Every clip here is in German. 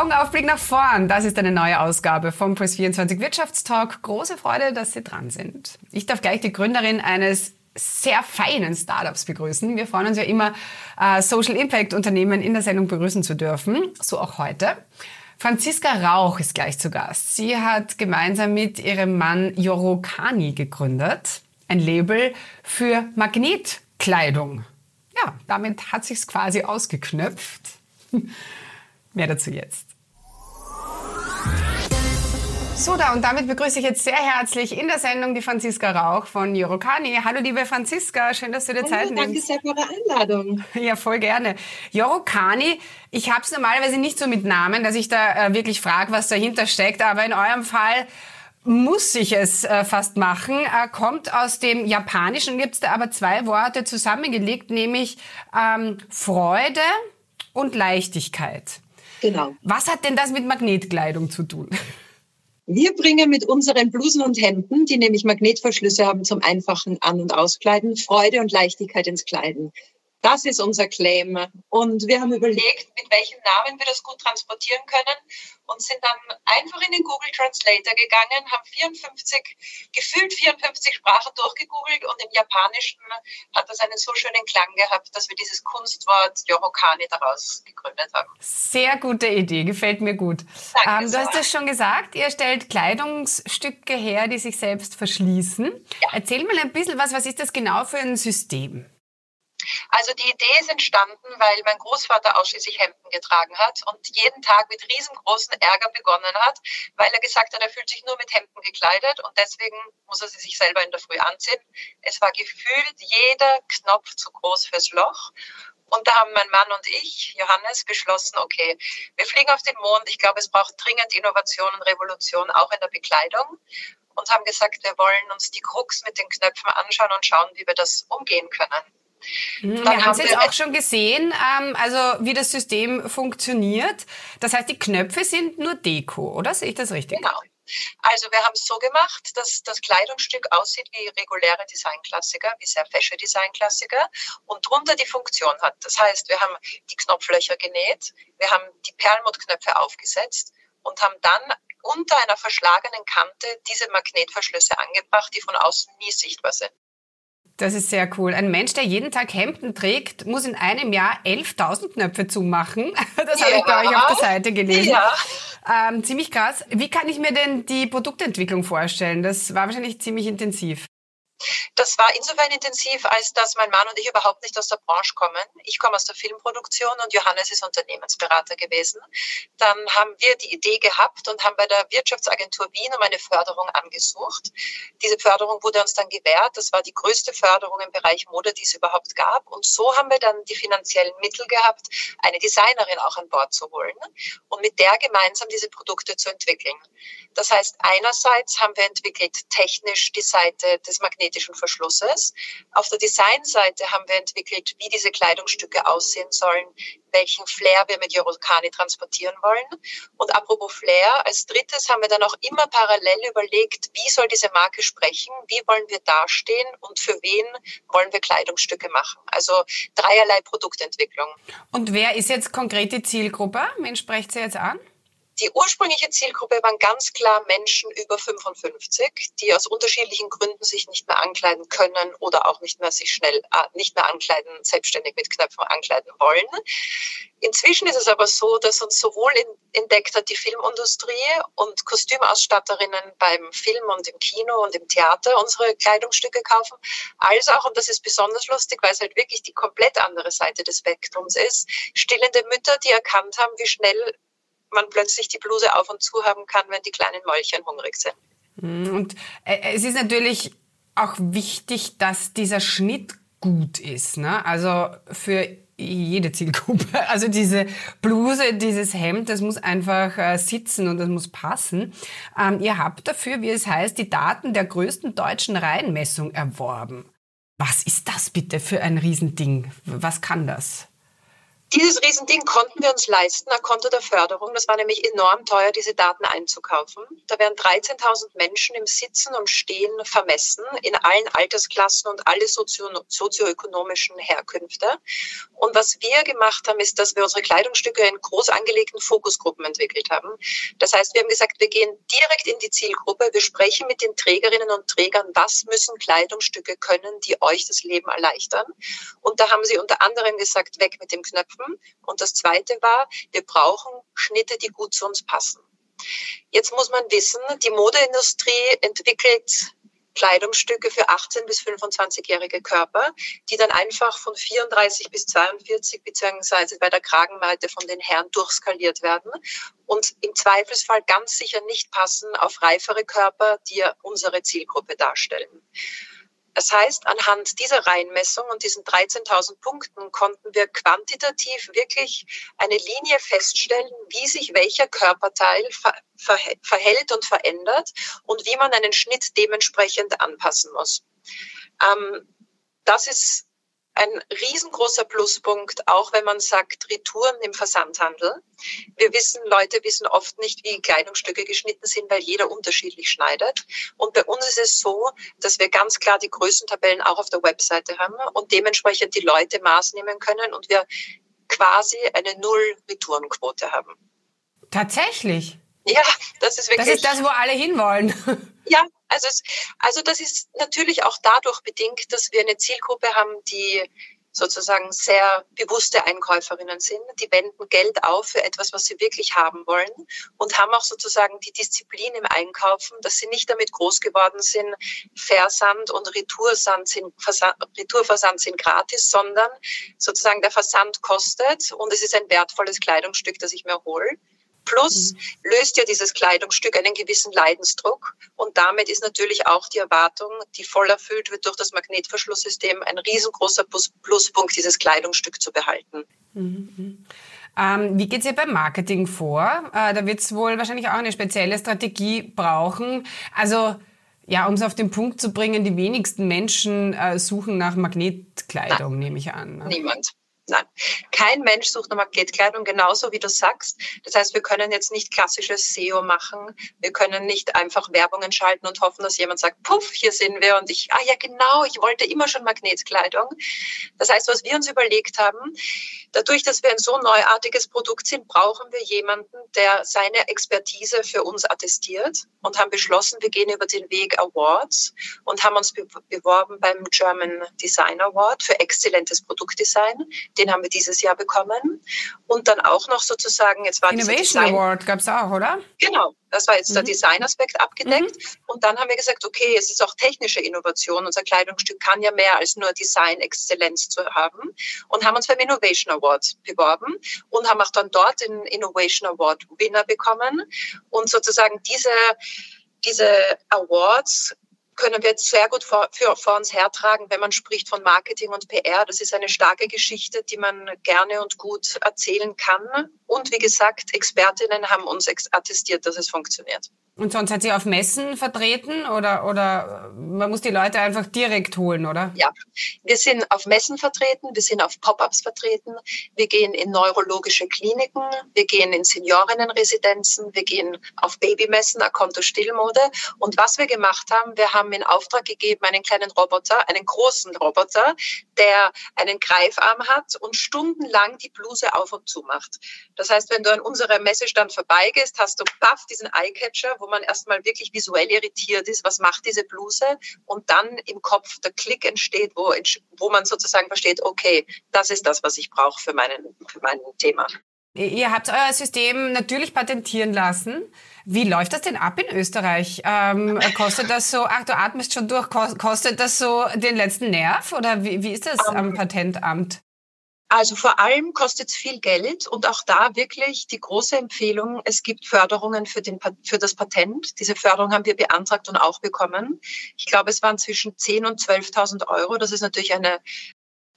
Augen auf, Blick nach vorn. Das ist eine neue Ausgabe vom Press24 Wirtschaftstalk. Große Freude, dass Sie dran sind. Ich darf gleich die Gründerin eines sehr feinen Startups begrüßen. Wir freuen uns ja immer, äh, Social Impact Unternehmen in der Sendung begrüßen zu dürfen. So auch heute. Franziska Rauch ist gleich zu Gast. Sie hat gemeinsam mit ihrem Mann Joro Kani gegründet. Ein Label für Magnetkleidung. Ja, damit hat sich's quasi ausgeknöpft. Mehr dazu jetzt. So, da und damit begrüße ich jetzt sehr herzlich in der Sendung die Franziska Rauch von Jorokani. Hallo, liebe Franziska, schön, dass du dir Zeit Hallo, nimmst. Danke sehr für eure Einladung. Ja, voll gerne. Jorokani, ich habe es normalerweise nicht so mit Namen, dass ich da äh, wirklich frage, was dahinter steckt, aber in eurem Fall muss ich es äh, fast machen, äh, kommt aus dem Japanischen, gibt es da aber zwei Worte zusammengelegt, nämlich ähm, Freude und Leichtigkeit. Genau. Was hat denn das mit Magnetkleidung zu tun? Wir bringen mit unseren Blusen und Hemden, die nämlich Magnetverschlüsse haben zum einfachen An- und Auskleiden, Freude und Leichtigkeit ins Kleiden. Das ist unser Claim. Und wir haben überlegt, mit welchem Namen wir das gut transportieren können und sind dann einfach in den Google Translator gegangen, haben 54, gefühlt 54 Sprachen durchgegoogelt und im Japanischen hat das einen so schönen Klang gehabt, dass wir dieses Kunstwort Yorokane daraus gegründet haben. Sehr gute Idee, gefällt mir gut. Ähm, du hast es schon gesagt, ihr stellt Kleidungsstücke her, die sich selbst verschließen. Ja. Erzähl mal ein bisschen was, was ist das genau für ein System? Also die Idee ist entstanden, weil mein Großvater ausschließlich Hemden getragen hat und jeden Tag mit riesengroßen Ärger begonnen hat, weil er gesagt hat, er fühlt sich nur mit Hemden gekleidet und deswegen muss er sie sich selber in der Früh anziehen. Es war gefühlt jeder Knopf zu groß fürs Loch. Und da haben mein Mann und ich, Johannes, beschlossen, okay, wir fliegen auf den Mond. Ich glaube, es braucht dringend Innovation und Revolution, auch in der Bekleidung. Und haben gesagt, wir wollen uns die Krux mit den Knöpfen anschauen und schauen, wie wir das umgehen können. Mhm, wir haben es jetzt auch schon gesehen, ähm, also wie das System funktioniert. Das heißt, die Knöpfe sind nur Deko, oder sehe ich das richtig? Genau. Also wir haben es so gemacht, dass das Kleidungsstück aussieht wie reguläre Designklassiker, wie sehr fesche Designklassiker und drunter die Funktion hat. Das heißt, wir haben die Knopflöcher genäht, wir haben die Perlmuttknöpfe aufgesetzt und haben dann unter einer verschlagenen Kante diese Magnetverschlüsse angebracht, die von außen nie sichtbar sind. Das ist sehr cool. Ein Mensch, der jeden Tag Hemden trägt, muss in einem Jahr 11.000 Knöpfe zumachen. Das ja. habe ich bei euch auf der Seite gelesen. Ja. Ähm, ziemlich krass. Wie kann ich mir denn die Produktentwicklung vorstellen? Das war wahrscheinlich ziemlich intensiv. Das war insofern intensiv, als dass mein Mann und ich überhaupt nicht aus der Branche kommen. Ich komme aus der Filmproduktion und Johannes ist Unternehmensberater gewesen. Dann haben wir die Idee gehabt und haben bei der Wirtschaftsagentur Wien um eine Förderung angesucht. Diese Förderung wurde uns dann gewährt. Das war die größte Förderung im Bereich Mode, die es überhaupt gab. Und so haben wir dann die finanziellen Mittel gehabt, eine Designerin auch an Bord zu holen und mit der gemeinsam diese Produkte zu entwickeln. Das heißt, einerseits haben wir entwickelt technisch die Seite des magnetischen Verschlusses. Auf der Designseite haben wir entwickelt, wie diese Kleidungsstücke aussehen sollen, welchen Flair wir mit Yorokani transportieren wollen. Und apropos Flair, als drittes haben wir dann auch immer parallel überlegt, wie soll diese Marke sprechen, wie wollen wir dastehen und für wen wollen wir Kleidungsstücke machen. Also dreierlei Produktentwicklung. Und wer ist jetzt konkret die Zielgruppe? Wen sprecht sie jetzt an? Die ursprüngliche Zielgruppe waren ganz klar Menschen über 55, die aus unterschiedlichen Gründen sich nicht mehr ankleiden können oder auch nicht mehr sich schnell äh, nicht mehr ankleiden, selbstständig mit Knöpfen ankleiden wollen. Inzwischen ist es aber so, dass uns sowohl entdeckt hat die Filmindustrie und Kostümausstatterinnen beim Film und im Kino und im Theater unsere Kleidungsstücke kaufen, als auch, und das ist besonders lustig, weil es halt wirklich die komplett andere Seite des Spektrums ist, stillende Mütter, die erkannt haben, wie schnell man plötzlich die Bluse auf und zu haben kann, wenn die kleinen Mäulchen hungrig sind. Mhm. Und äh, es ist natürlich auch wichtig, dass dieser Schnitt gut ist. Ne? Also für jede Zielgruppe. Also diese Bluse, dieses Hemd, das muss einfach äh, sitzen und das muss passen. Ähm, ihr habt dafür, wie es heißt, die Daten der größten deutschen Reihenmessung erworben. Was ist das bitte für ein Riesending? Was kann das? Dieses Riesending konnten wir uns leisten, ein Konto der Förderung. Das war nämlich enorm teuer, diese Daten einzukaufen. Da werden 13.000 Menschen im Sitzen und Stehen vermessen, in allen Altersklassen und alle sozio sozioökonomischen Herkünfte. Und was wir gemacht haben, ist, dass wir unsere Kleidungsstücke in groß angelegten Fokusgruppen entwickelt haben. Das heißt, wir haben gesagt, wir gehen direkt in die Zielgruppe, wir sprechen mit den Trägerinnen und Trägern, was müssen Kleidungsstücke können, die euch das Leben erleichtern. Und da haben sie unter anderem gesagt, weg mit dem Knöpfen schaffen. Und das Zweite war, wir brauchen Schnitte, die gut zu uns passen. Jetzt muss man wissen, die Modeindustrie entwickelt Kleidungsstücke für 18 bis 25-jährige Körper, die dann einfach von 34 bis 42 beziehungsweise bei der Kragenweite von den Herren durchskaliert werden und im Zweifelsfall ganz sicher nicht passen auf reifere Körper, die unsere Zielgruppe darstellen. Das heißt, anhand dieser Reihenmessung und diesen 13.000 Punkten konnten wir quantitativ wirklich eine Linie feststellen, wie sich welcher Körperteil verhält und verändert und wie man einen Schnitt dementsprechend anpassen muss. Ähm, das ist ein riesengroßer Pluspunkt, auch wenn man sagt Retouren im Versandhandel. Wir wissen, Leute wissen oft nicht, wie Kleidungsstücke geschnitten sind, weil jeder unterschiedlich schneidet. Und bei uns ist es so, dass wir ganz klar die Größentabellen auch auf der Webseite haben und dementsprechend die Leute Maß nehmen können und wir quasi eine Null-Retourenquote haben. Tatsächlich? Ja, das ist wirklich. Das ist das, wo alle hinwollen. Ja, also, es, also das ist natürlich auch dadurch bedingt, dass wir eine Zielgruppe haben, die sozusagen sehr bewusste Einkäuferinnen sind. Die wenden Geld auf für etwas, was sie wirklich haben wollen und haben auch sozusagen die Disziplin im Einkaufen, dass sie nicht damit groß geworden sind, Versand und Retoursand sind, Versand, Retourversand sind gratis, sondern sozusagen der Versand kostet und es ist ein wertvolles Kleidungsstück, das ich mir hole. Plus mhm. löst ja dieses Kleidungsstück einen gewissen Leidensdruck und damit ist natürlich auch die Erwartung, die voll erfüllt wird durch das Magnetverschlusssystem, ein riesengroßer Pluspunkt, dieses Kleidungsstück zu behalten. Mhm. Ähm, wie geht es ihr beim Marketing vor? Äh, da wird es wohl wahrscheinlich auch eine spezielle Strategie brauchen. Also ja, um es auf den Punkt zu bringen, die wenigsten Menschen äh, suchen nach Magnetkleidung, Nein. nehme ich an. Ne? Niemand. Nein, kein Mensch sucht nach Maketkleidung, genauso wie du sagst. Das heißt, wir können jetzt nicht klassisches SEO machen. Wir können nicht einfach Werbungen schalten und hoffen, dass jemand sagt, puff, hier sind wir und ich, ah ja, genau, ich wollte immer schon Magnetkleidung. Das heißt, was wir uns überlegt haben, dadurch, dass wir ein so neuartiges Produkt sind, brauchen wir jemanden, der seine Expertise für uns attestiert und haben beschlossen, wir gehen über den Weg Awards und haben uns beworben beim German Design Award für exzellentes Produktdesign den haben wir dieses Jahr bekommen. Und dann auch noch sozusagen, jetzt war Innovation Award gab es auch, oder? Genau, das war jetzt mhm. der Designaspekt abgedeckt. Mhm. Und dann haben wir gesagt, okay, es ist auch technische Innovation. Unser Kleidungsstück kann ja mehr als nur Design-Exzellenz zu haben. Und haben uns beim Innovation Award beworben und haben auch dann dort den Innovation Award Winner bekommen. Und sozusagen diese, diese Awards können wir jetzt sehr gut vor, für, vor uns hertragen, wenn man spricht von Marketing und PR. Das ist eine starke Geschichte, die man gerne und gut erzählen kann. Und wie gesagt, Expertinnen haben uns attestiert, dass es funktioniert. Und sonst hat sie auf Messen vertreten oder, oder man muss die Leute einfach direkt holen, oder? Ja, wir sind auf Messen vertreten, wir sind auf Pop-ups vertreten, wir gehen in neurologische Kliniken, wir gehen in Seniorinnenresidenzen, wir gehen auf Babymessen, Akonto Stillmode. Und was wir gemacht haben, wir haben in Auftrag gegeben einen kleinen Roboter, einen großen Roboter, der einen Greifarm hat und stundenlang die Bluse auf und zu macht. Das heißt, wenn du an unserer Messestand vorbeigehst, hast du paff diesen Eyecatcher, wo man erstmal wirklich visuell irritiert ist, was macht diese Bluse und dann im Kopf der Klick entsteht, wo, wo man sozusagen versteht, okay, das ist das, was ich brauche für, meinen, für mein Thema. Ihr habt euer System natürlich patentieren lassen. Wie läuft das denn ab in Österreich? Ähm, kostet das so, ach, du atmest schon durch, kostet das so den letzten Nerv oder wie, wie ist das am um, Patentamt? Also vor allem kostet es viel Geld und auch da wirklich die große Empfehlung, es gibt Förderungen für, den, für das Patent. Diese Förderung haben wir beantragt und auch bekommen. Ich glaube, es waren zwischen 10.000 und 12.000 Euro. Das ist natürlich eine,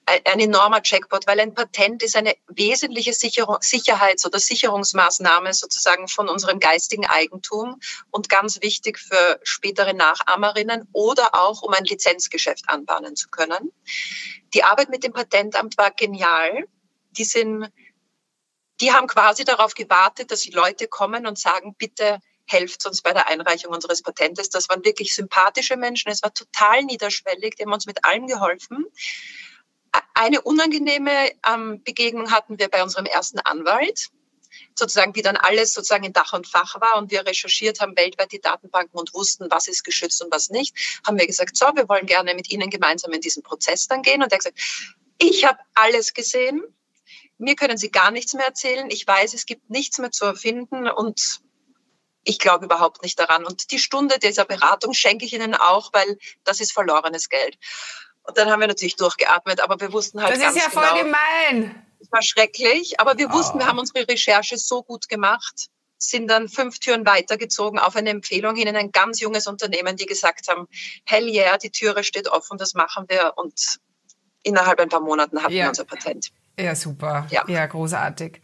ein enormer Jackpot, weil ein Patent ist eine wesentliche Sicherung, Sicherheits- oder Sicherungsmaßnahme sozusagen von unserem geistigen Eigentum und ganz wichtig für spätere Nachahmerinnen oder auch um ein Lizenzgeschäft anbahnen zu können. Die Arbeit mit dem Patentamt war genial. die sind, die haben quasi darauf gewartet, dass die Leute kommen und sagen, bitte helft uns bei der Einreichung unseres Patentes. Das waren wirklich sympathische Menschen. Es war total niederschwellig. Die haben uns mit allem geholfen. Eine unangenehme ähm, Begegnung hatten wir bei unserem ersten Anwalt sozusagen, wie dann alles sozusagen in Dach und Fach war und wir recherchiert haben weltweit die Datenbanken und wussten, was ist geschützt und was nicht, haben wir gesagt, so, wir wollen gerne mit Ihnen gemeinsam in diesen Prozess dann gehen. Und er hat gesagt, ich habe alles gesehen, mir können Sie gar nichts mehr erzählen, ich weiß, es gibt nichts mehr zu erfinden und ich glaube überhaupt nicht daran. Und die Stunde dieser Beratung schenke ich Ihnen auch, weil das ist verlorenes Geld. Und dann haben wir natürlich durchgeatmet, aber wir wussten halt das ganz ist ja genau, voll gemein. es war schrecklich, aber wir wussten, Oh. wir haben unsere Recherche so gut gemacht, sind dann fünf Türen weitergezogen auf eine Empfehlung hin in ein ganz junges Unternehmen, die gesagt haben, hell yeah, die Türe steht offen, das machen wir und innerhalb ein paar Monaten hatten Ja. wir unser Patent. Ja, super. Ja. ja, großartig.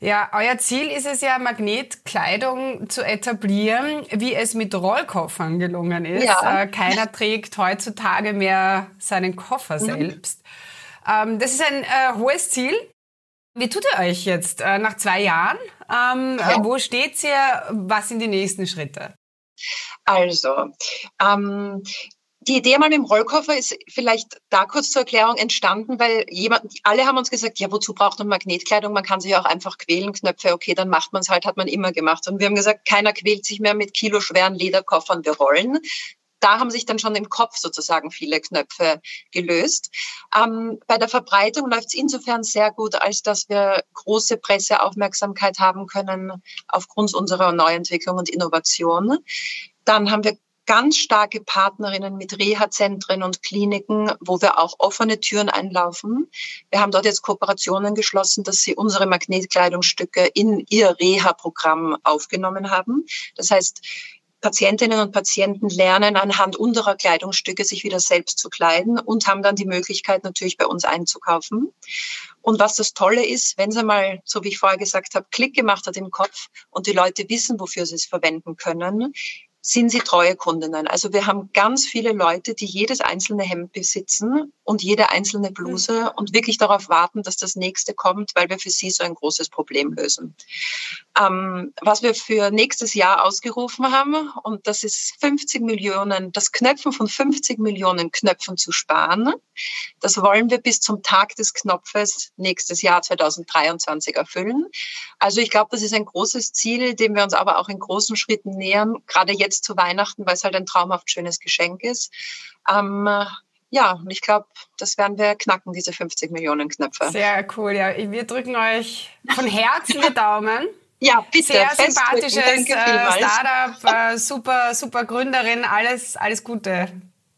Ja, euer Ziel ist es ja, Magnetkleidung zu etablieren, wie es mit Rollkoffern gelungen ist. Ja. Äh, keiner trägt heutzutage mehr seinen Koffer Mhm. selbst. Ähm, das ist ein äh, hohes Ziel. Wie tut ihr euch jetzt äh, nach zwei Jahren? Ähm, Ja. Wo steht ihr? Was sind die nächsten Schritte? Also, ähm, die Idee mal mit dem Rollkoffer ist vielleicht da kurz zur Erklärung entstanden, weil jemand, alle haben uns gesagt, ja, wozu braucht man Magnetkleidung? Man kann sich auch einfach quälen, Knöpfe, okay, dann macht man es halt, hat man immer gemacht. Und wir haben gesagt, keiner quält sich mehr mit kiloschweren Lederkoffern, wir rollen. Da haben sich dann schon im Kopf sozusagen viele Knöpfe gelöst. Ähm, bei der Verbreitung läuft es insofern sehr gut, als dass wir große Presseaufmerksamkeit haben können aufgrund unserer Neuentwicklung und Innovation. Dann haben wir ganz starke Partnerinnen mit Reha-Zentren und Kliniken, wo wir auch offene Türen einlaufen. Wir haben dort jetzt Kooperationen geschlossen, dass sie unsere Magnetkleidungsstücke in ihr Reha-Programm aufgenommen haben. Das heißt, Patientinnen und Patienten lernen anhand unserer Kleidungsstücke sich wieder selbst zu kleiden und haben dann die Möglichkeit natürlich bei uns einzukaufen. Und was das Tolle ist, wenn es einmal, so wie ich vorher gesagt habe, Klick gemacht hat im Kopf und die Leute wissen, wofür sie es verwenden können, sind sie treue Kundinnen. Also wir haben ganz viele Leute, die jedes einzelne Hemd besitzen und jede einzelne Bluse und wirklich darauf warten, dass das nächste kommt, weil wir für sie so ein großes Problem lösen. Ähm, was wir für nächstes Jahr ausgerufen haben, und das ist 50 Millionen, das Knöpfen von 50 Millionen Knöpfen zu sparen. Das wollen wir bis zum Tag des Knopfes nächstes Jahr 2023 erfüllen. Also ich glaube, das ist ein großes Ziel, dem wir uns aber auch in großen Schritten nähern, gerade jetzt zu Weihnachten, weil es halt ein traumhaft schönes Geschenk ist. Ähm, ja, und ich glaube, das werden wir knacken, diese 50 Millionen Knöpfe. Sehr cool, ja. Wir drücken euch von Herzen die Daumen. Ja, bitte. Sehr sympathisches äh. Startup, äh, super, super Gründerin, alles, alles Gute.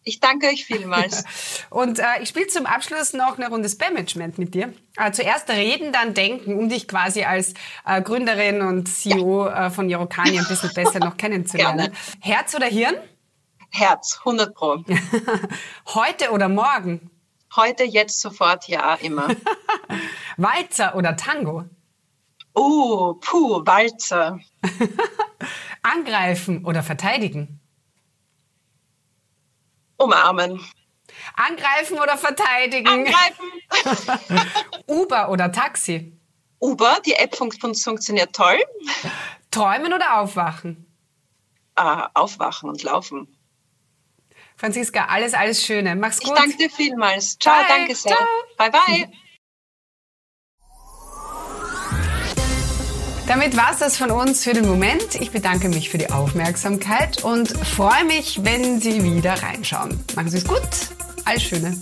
Ich danke euch vielmals. Und äh, ich spiele zum Abschluss noch eine Runde Spam-Management mit dir. Äh, zuerst reden, dann denken, um dich quasi als äh, Gründerin und CEO äh, von Yorokani ein bisschen besser noch kennenzulernen. Gerne. Herz oder Hirn? Herz, 100 Pro. Heute oder morgen? Heute, jetzt, sofort, ja, immer. Walzer oder Tango? Oh, puh, Walzer. Angreifen oder verteidigen? Umarmen. Angreifen oder verteidigen? Angreifen. Uber oder Taxi? Uber, die App fun fun funktioniert toll. Träumen oder aufwachen? Ah, aufwachen und laufen. Franziska, alles, alles Schöne. Mach's Ich gut. danke dir vielmals. Ciao, Bye. danke sehr. Ciao. Bye, bye. Damit war's das von uns für den Moment. Ich bedanke mich für die Aufmerksamkeit und freue mich, wenn Sie wieder reinschauen. Machen Sie es gut. Alles Schöne.